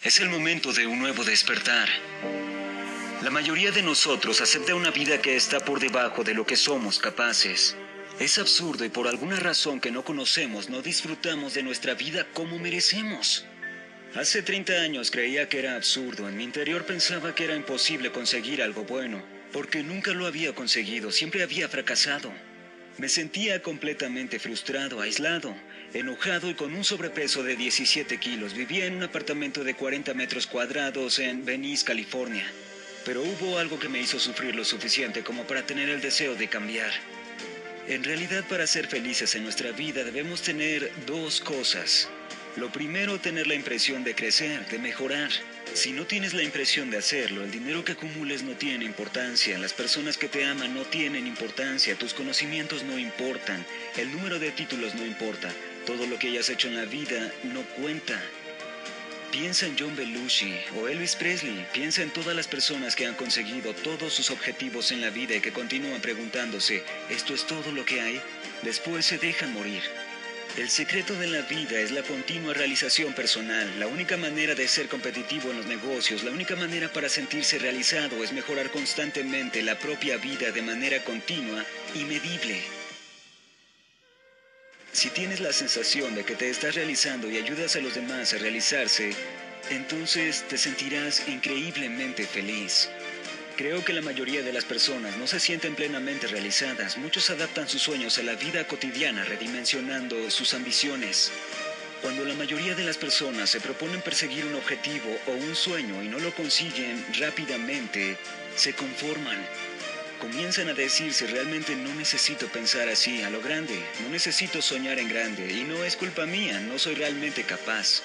Es el momento de un nuevo despertar. La mayoría de nosotros acepta una vida que está por debajo de lo que somos capaces. Es absurdo y por alguna razón que no conocemos no disfrutamos de nuestra vida como merecemos. Hace 30 años creía que era absurdo, en mi interior pensaba que era imposible conseguir algo bueno, porque nunca lo había conseguido, siempre había fracasado. Me sentía completamente frustrado, aislado, enojado y con un sobrepeso de 17 kilos. Vivía en un apartamento de 40 metros cuadrados en Venice, California. Pero hubo algo que me hizo sufrir lo suficiente como para tener el deseo de cambiar. En realidad para ser felices en nuestra vida debemos tener dos cosas. Lo primero, tener la impresión de crecer, de mejorar. Si no tienes la impresión de hacerlo, el dinero que acumules no tiene importancia, las personas que te aman no tienen importancia, tus conocimientos no importan, el número de títulos no importa, todo lo que hayas hecho en la vida no cuenta. Piensa en John Belushi o Elvis Presley, piensa en todas las personas que han conseguido todos sus objetivos en la vida y que continúan preguntándose, ¿esto es todo lo que hay? Después se dejan morir. El secreto de la vida es la continua realización personal. La única manera de ser competitivo en los negocios, la única manera para sentirse realizado es mejorar constantemente la propia vida de manera continua y medible. Si tienes la sensación de que te estás realizando y ayudas a los demás a realizarse, entonces te sentirás increíblemente feliz. Creo que la mayoría de las personas no se sienten plenamente realizadas. Muchos adaptan sus sueños a la vida cotidiana, redimensionando sus ambiciones. Cuando la mayoría de las personas se proponen perseguir un objetivo o un sueño y no lo consiguen rápidamente, se conforman. Comienzan a decirse realmente no necesito pensar así a lo grande, no necesito soñar en grande y no es culpa mía, no soy realmente capaz.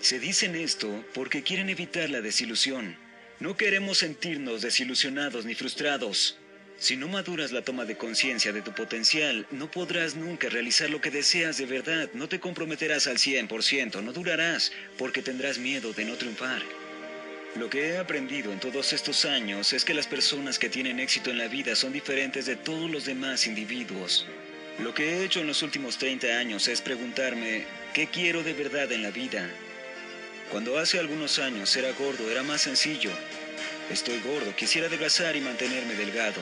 Se dicen esto porque quieren evitar la desilusión. No queremos sentirnos desilusionados ni frustrados. Si no maduras la toma de conciencia de tu potencial, no podrás nunca realizar lo que deseas de verdad, no te comprometerás al 100%, no durarás, porque tendrás miedo de no triunfar. Lo que he aprendido en todos estos años es que las personas que tienen éxito en la vida son diferentes de todos los demás individuos. Lo que he hecho en los últimos 30 años es preguntarme, ¿qué quiero de verdad en la vida? Cuando hace algunos años era gordo era más sencillo. Estoy gordo, quisiera adelgazar y mantenerme delgado.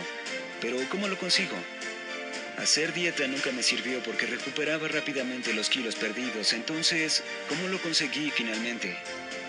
Pero ¿cómo lo consigo? Hacer dieta nunca me sirvió porque recuperaba rápidamente los kilos perdidos. Entonces, ¿cómo lo conseguí finalmente?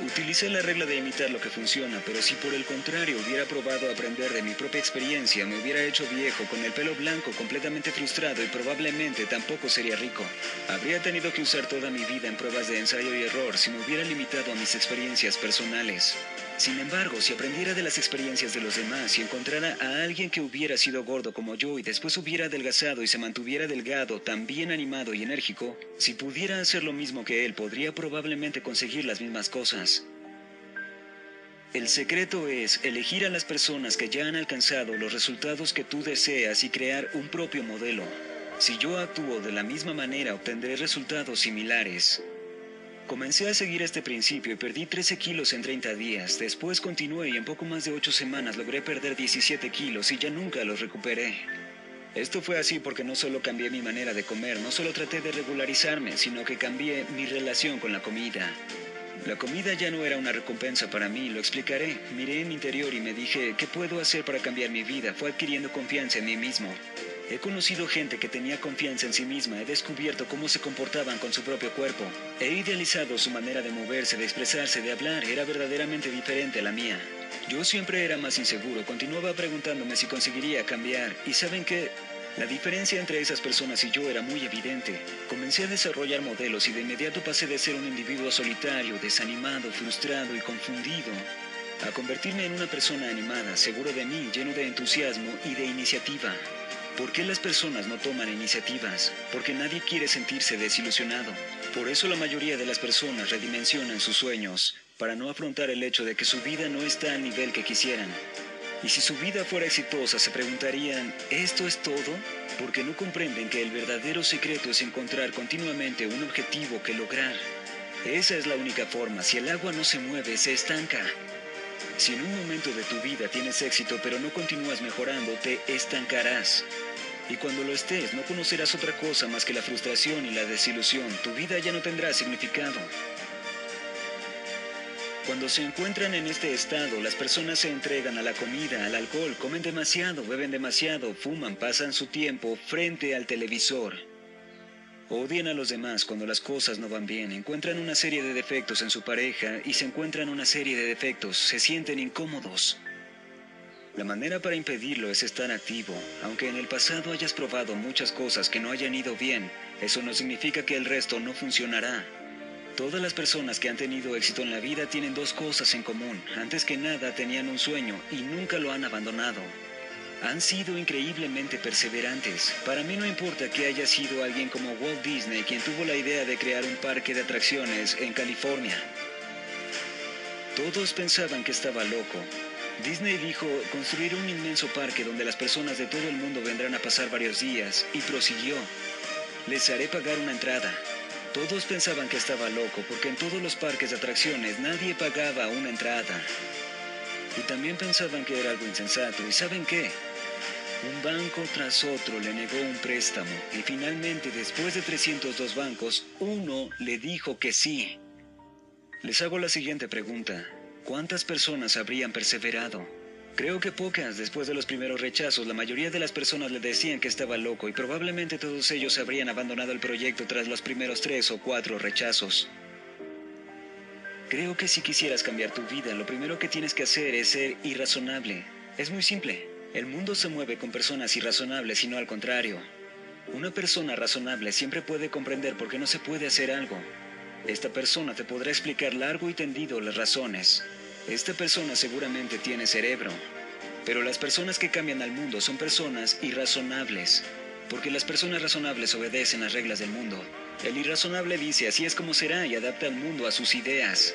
Utilicé la regla de imitar lo que funciona, pero si por el contrario hubiera probado aprender de mi propia experiencia, me hubiera hecho viejo con el pelo blanco completamente frustrado y probablemente tampoco sería rico. Habría tenido que usar toda mi vida en pruebas de ensayo y error si me hubiera limitado a mis experiencias personales. Sin embargo, si aprendiera de las experiencias de los demás y encontrara a alguien que hubiera sido gordo como yo y después hubiera adelgazado y se mantuviera delgado, tan bien animado y enérgico, si pudiera hacer lo mismo que él, podría probablemente conseguir las mismas cosas. El secreto es elegir a las personas que ya han alcanzado los resultados que tú deseas y crear un propio modelo. Si yo actúo de la misma manera, obtendré resultados similares. Comencé a seguir este principio y perdí 13 kilos en 30 días. Después continué y en poco más de 8 semanas logré perder 17 kilos y ya nunca los recuperé. Esto fue así porque no solo cambié mi manera de comer, no solo traté de regularizarme, sino que cambié mi relación con la comida. La comida ya no era una recompensa para mí, lo explicaré. Miré en mi interior y me dije, ¿qué puedo hacer para cambiar mi vida? Fue adquiriendo confianza en mí mismo. He conocido gente que tenía confianza en sí misma, he descubierto cómo se comportaban con su propio cuerpo, he idealizado su manera de moverse, de expresarse, de hablar, era verdaderamente diferente a la mía. Yo siempre era más inseguro, continuaba preguntándome si conseguiría cambiar, y saben que la diferencia entre esas personas y yo era muy evidente. Comencé a desarrollar modelos y de inmediato pasé de ser un individuo solitario, desanimado, frustrado y confundido, a convertirme en una persona animada, seguro de mí, lleno de entusiasmo y de iniciativa. ¿Por qué las personas no toman iniciativas? Porque nadie quiere sentirse desilusionado. Por eso la mayoría de las personas redimensionan sus sueños, para no afrontar el hecho de que su vida no está al nivel que quisieran. Y si su vida fuera exitosa, se preguntarían, ¿esto es todo? Porque no comprenden que el verdadero secreto es encontrar continuamente un objetivo que lograr. Esa es la única forma. Si el agua no se mueve, se estanca. Si en un momento de tu vida tienes éxito pero no continúas mejorando, te estancarás. Y cuando lo estés, no conocerás otra cosa más que la frustración y la desilusión. Tu vida ya no tendrá significado. Cuando se encuentran en este estado, las personas se entregan a la comida, al alcohol, comen demasiado, beben demasiado, fuman, pasan su tiempo frente al televisor. Odian a los demás cuando las cosas no van bien, encuentran una serie de defectos en su pareja y se encuentran una serie de defectos, se sienten incómodos. La manera para impedirlo es estar activo. Aunque en el pasado hayas probado muchas cosas que no hayan ido bien, eso no significa que el resto no funcionará. Todas las personas que han tenido éxito en la vida tienen dos cosas en común. Antes que nada tenían un sueño y nunca lo han abandonado. Han sido increíblemente perseverantes. Para mí no importa que haya sido alguien como Walt Disney quien tuvo la idea de crear un parque de atracciones en California. Todos pensaban que estaba loco. Disney dijo construir un inmenso parque donde las personas de todo el mundo vendrán a pasar varios días y prosiguió. Les haré pagar una entrada. Todos pensaban que estaba loco porque en todos los parques de atracciones nadie pagaba una entrada. Y también pensaban que era algo insensato. ¿Y saben qué? Un banco tras otro le negó un préstamo y finalmente después de 302 bancos, uno le dijo que sí. Les hago la siguiente pregunta. ¿Cuántas personas habrían perseverado? Creo que pocas, después de los primeros rechazos, la mayoría de las personas le decían que estaba loco y probablemente todos ellos habrían abandonado el proyecto tras los primeros tres o cuatro rechazos. Creo que si quisieras cambiar tu vida, lo primero que tienes que hacer es ser irrazonable. Es muy simple. El mundo se mueve con personas irrazonables y no al contrario. Una persona razonable siempre puede comprender por qué no se puede hacer algo. Esta persona te podrá explicar largo y tendido las razones. Esta persona seguramente tiene cerebro, pero las personas que cambian al mundo son personas irrazonables, porque las personas razonables obedecen las reglas del mundo. El irrazonable dice así es como será y adapta al mundo a sus ideas.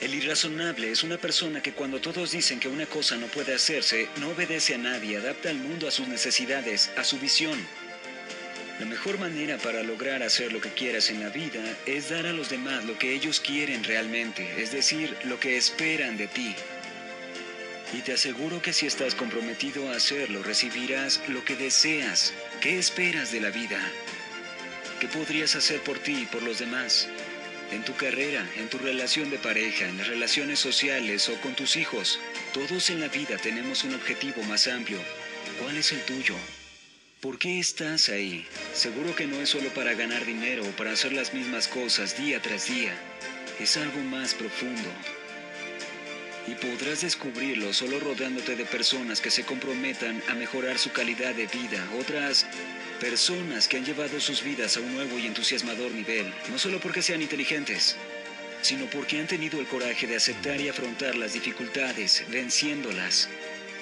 El irrazonable es una persona que cuando todos dicen que una cosa no puede hacerse, no obedece a nadie, adapta al mundo a sus necesidades, a su visión. La mejor manera para lograr hacer lo que quieras en la vida es dar a los demás lo que ellos quieren realmente, es decir, lo que esperan de ti. Y te aseguro que si estás comprometido a hacerlo, recibirás lo que deseas. ¿Qué esperas de la vida? ¿Qué podrías hacer por ti y por los demás? En tu carrera, en tu relación de pareja, en las relaciones sociales o con tus hijos, todos en la vida tenemos un objetivo más amplio. ¿Cuál es el tuyo? ¿Por qué estás ahí? Seguro que no es solo para ganar dinero o para hacer las mismas cosas día tras día. Es algo más profundo. Y podrás descubrirlo solo rodeándote de personas que se comprometan a mejorar su calidad de vida, otras personas que han llevado sus vidas a un nuevo y entusiasmador nivel, no solo porque sean inteligentes, sino porque han tenido el coraje de aceptar y afrontar las dificultades, venciéndolas.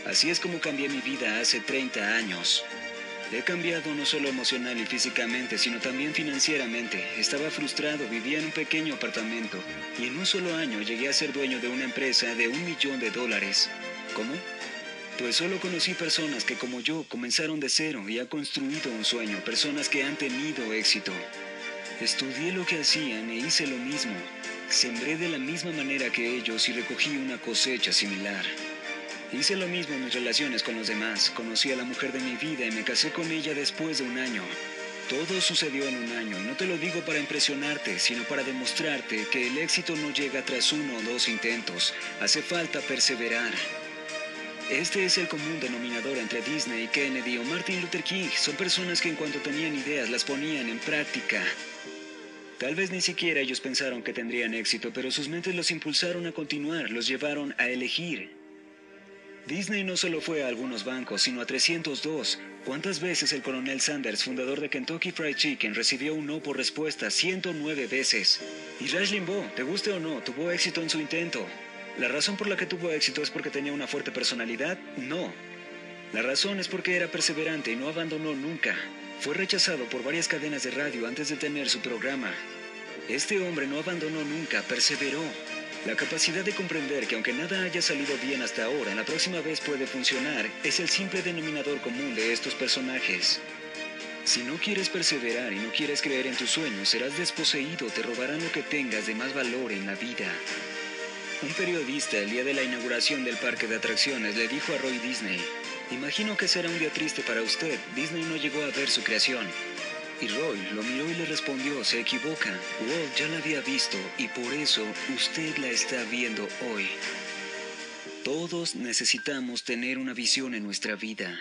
Así es como cambié mi vida hace 30 años. He cambiado no solo emocional y físicamente, sino también financieramente. Estaba frustrado, vivía en un pequeño apartamento y en un solo año llegué a ser dueño de una empresa de un millón de dólares. ¿Cómo? Pues solo conocí personas que como yo comenzaron de cero y han construido un sueño, personas que han tenido éxito. Estudié lo que hacían e hice lo mismo. Sembré de la misma manera que ellos y recogí una cosecha similar. Hice lo mismo en mis relaciones con los demás. Conocí a la mujer de mi vida y me casé con ella después de un año. Todo sucedió en un año y no te lo digo para impresionarte, sino para demostrarte que el éxito no llega tras uno o dos intentos. Hace falta perseverar. Este es el común denominador entre Disney, Kennedy o Martin Luther King. Son personas que en cuanto tenían ideas las ponían en práctica. Tal vez ni siquiera ellos pensaron que tendrían éxito, pero sus mentes los impulsaron a continuar, los llevaron a elegir. Disney no solo fue a algunos bancos, sino a 302. ¿Cuántas veces el coronel Sanders, fundador de Kentucky Fried Chicken, recibió un no por respuesta? 109 veces. Y Rush Limbaugh, te guste o no, tuvo éxito en su intento. ¿La razón por la que tuvo éxito es porque tenía una fuerte personalidad? No. La razón es porque era perseverante y no abandonó nunca. Fue rechazado por varias cadenas de radio antes de tener su programa. Este hombre no abandonó nunca, perseveró. La capacidad de comprender que aunque nada haya salido bien hasta ahora, la próxima vez puede funcionar es el simple denominador común de estos personajes. Si no quieres perseverar y no quieres creer en tus sueños, serás desposeído, te robarán lo que tengas de más valor en la vida. Un periodista el día de la inauguración del parque de atracciones le dijo a Roy Disney, imagino que será un día triste para usted, Disney no llegó a ver su creación. Y Roy lo miró y le respondió, se equivoca. Walt ya la había visto y por eso usted la está viendo hoy. Todos necesitamos tener una visión en nuestra vida.